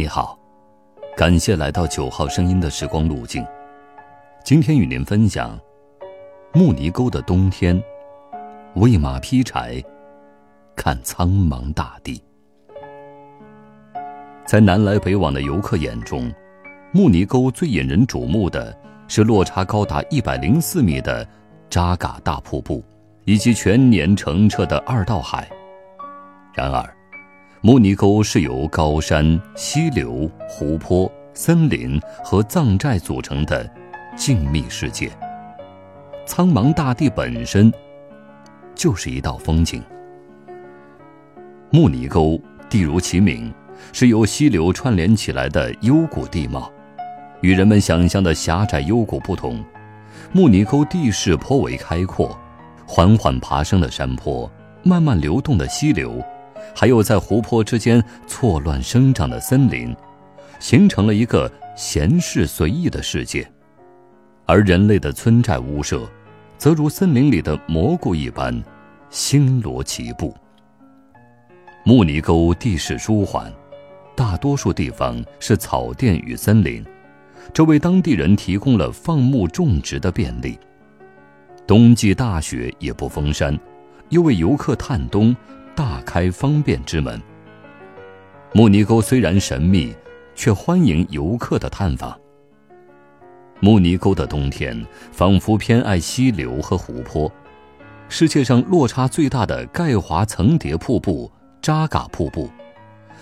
你好，感谢来到九号声音的时光路径。今天与您分享木泥沟的冬天，喂马劈柴，看苍茫大地。在南来北往的游客眼中，木泥沟最引人瞩目的是落差高达一百零四米的扎嘎大瀑布，以及全年澄澈的二道海。然而，木泥沟是由高山、溪流、湖泊、森林和藏寨组成的静谧世界。苍茫大地本身就是一道风景。木泥沟地如其名，是由溪流串联起来的幽谷地貌。与人们想象的狭窄幽谷不同，木泥沟地势颇为开阔，缓缓爬升的山坡，慢慢流动的溪流。还有在湖泊之间错乱生长的森林，形成了一个闲适随意的世界，而人类的村寨屋舍，则如森林里的蘑菇一般，星罗棋布。木泥沟地势舒缓，大多数地方是草甸与森林，这为当地人提供了放牧种植的便利。冬季大雪也不封山，又为游客探冬。大开方便之门。木泥沟虽然神秘，却欢迎游客的探访。木泥沟的冬天仿佛偏爱溪流和湖泊。世界上落差最大的钙华层叠瀑布扎嘎瀑布，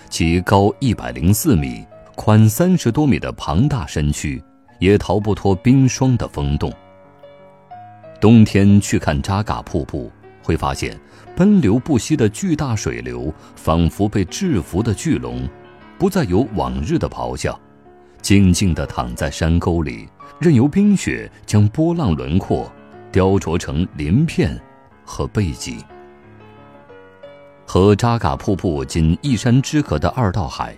其高一百零四米、宽三十多米的庞大身躯，也逃不脱冰霜的风冻。冬天去看扎嘎瀑布。会发现，奔流不息的巨大水流仿佛被制服的巨龙，不再有往日的咆哮，静静地躺在山沟里，任由冰雪将波浪轮廓雕琢成鳞片和背脊。和扎嘎瀑布仅一山之隔的二道海，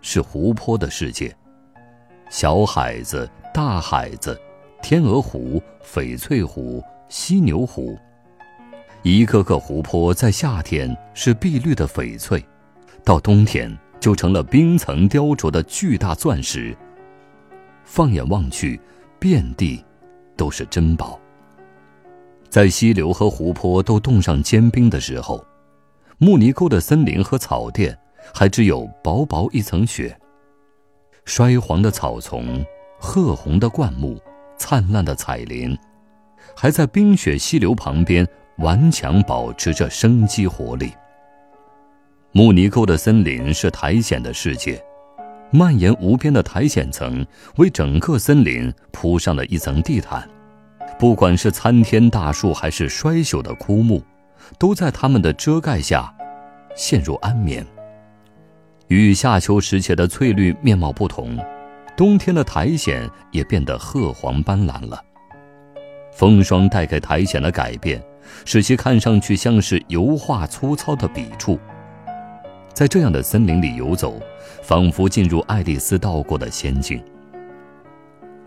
是湖泊的世界，小海子、大海子、天鹅湖、翡翠湖、犀牛湖。一个个湖泊在夏天是碧绿的翡翠，到冬天就成了冰层雕琢的巨大钻石。放眼望去，遍地都是珍宝。在溪流和湖泊都冻上坚冰的时候，木泥沟的森林和草甸还只有薄薄一层雪。衰黄的草丛，褐红的灌木，灿烂的彩林，还在冰雪溪流旁边。顽强保持着生机活力。木泥沟的森林是苔藓的世界，蔓延无边的苔藓层为整个森林铺上了一层地毯。不管是参天大树还是衰朽的枯木，都在它们的遮盖下陷入安眠。与夏秋时节的翠绿面貌不同，冬天的苔藓也变得褐黄斑斓了。风霜带给苔藓的改变。使其看上去像是油画粗糙的笔触。在这样的森林里游走，仿佛进入爱丽丝到过的仙境。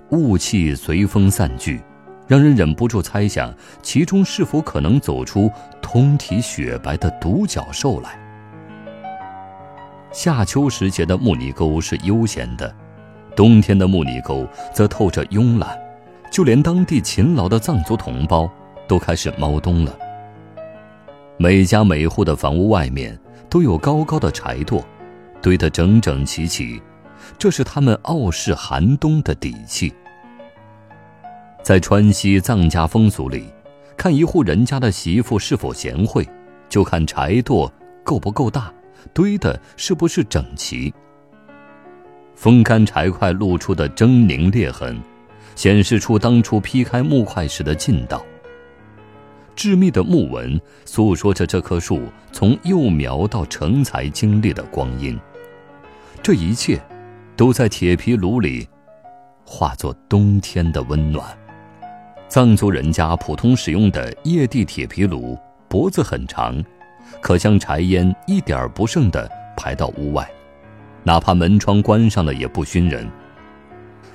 雾气随风散去，让人忍不住猜想，其中是否可能走出通体雪白的独角兽来？夏秋时节的木泥沟是悠闲的，冬天的木泥沟则透着慵懒，就连当地勤劳的藏族同胞。都开始猫冬了。每家每户的房屋外面都有高高的柴垛，堆得整整齐齐，这是他们傲视寒冬的底气。在川西藏家风俗里，看一户人家的媳妇是否贤惠，就看柴垛够不够大，堆的是不是整齐。风干柴块露出的狰狞裂痕，显示出当初劈开木块时的劲道。致密的木纹诉说着这棵树从幼苗到成材经历的光阴，这一切，都在铁皮炉里，化作冬天的温暖。藏族人家普通使用的液地铁皮炉，脖子很长，可将柴烟一点不剩地排到屋外，哪怕门窗关上了也不熏人。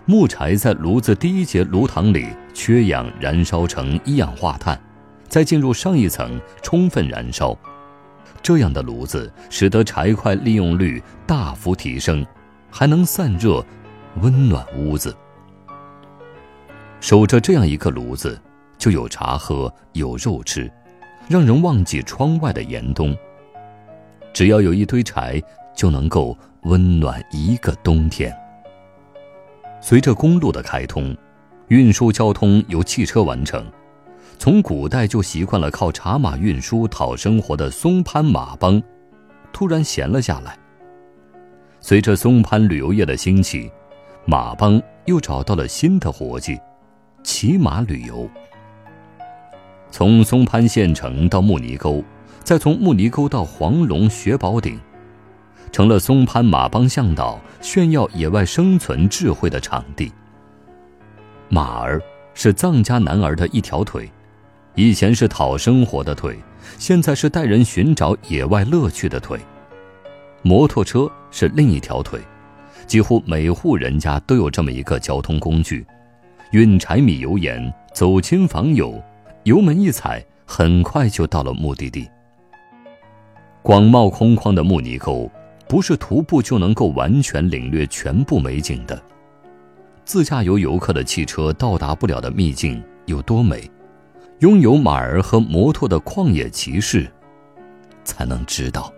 木柴在炉子第一节炉膛里缺氧燃烧成一氧化碳。再进入上一层，充分燃烧，这样的炉子使得柴块利用率大幅提升，还能散热，温暖屋子。守着这样一个炉子，就有茶喝，有肉吃，让人忘记窗外的严冬。只要有一堆柴，就能够温暖一个冬天。随着公路的开通，运输交通由汽车完成。从古代就习惯了靠茶马运输讨生活的松潘马帮，突然闲了下来。随着松潘旅游业的兴起，马帮又找到了新的活计——骑马旅游。从松潘县城到木尼沟，再从木尼沟到黄龙雪宝顶，成了松潘马帮向导炫耀野外生存智慧的场地。马儿是藏家男儿的一条腿。以前是讨生活的腿，现在是带人寻找野外乐趣的腿。摩托车是另一条腿，几乎每户人家都有这么一个交通工具，运柴米油盐，走亲访友，油门一踩，很快就到了目的地。广袤空旷的木尼沟，不是徒步就能够完全领略全部美景的。自驾游游客的汽车到达不了的秘境有多美？拥有马儿和摩托的旷野骑士，才能知道。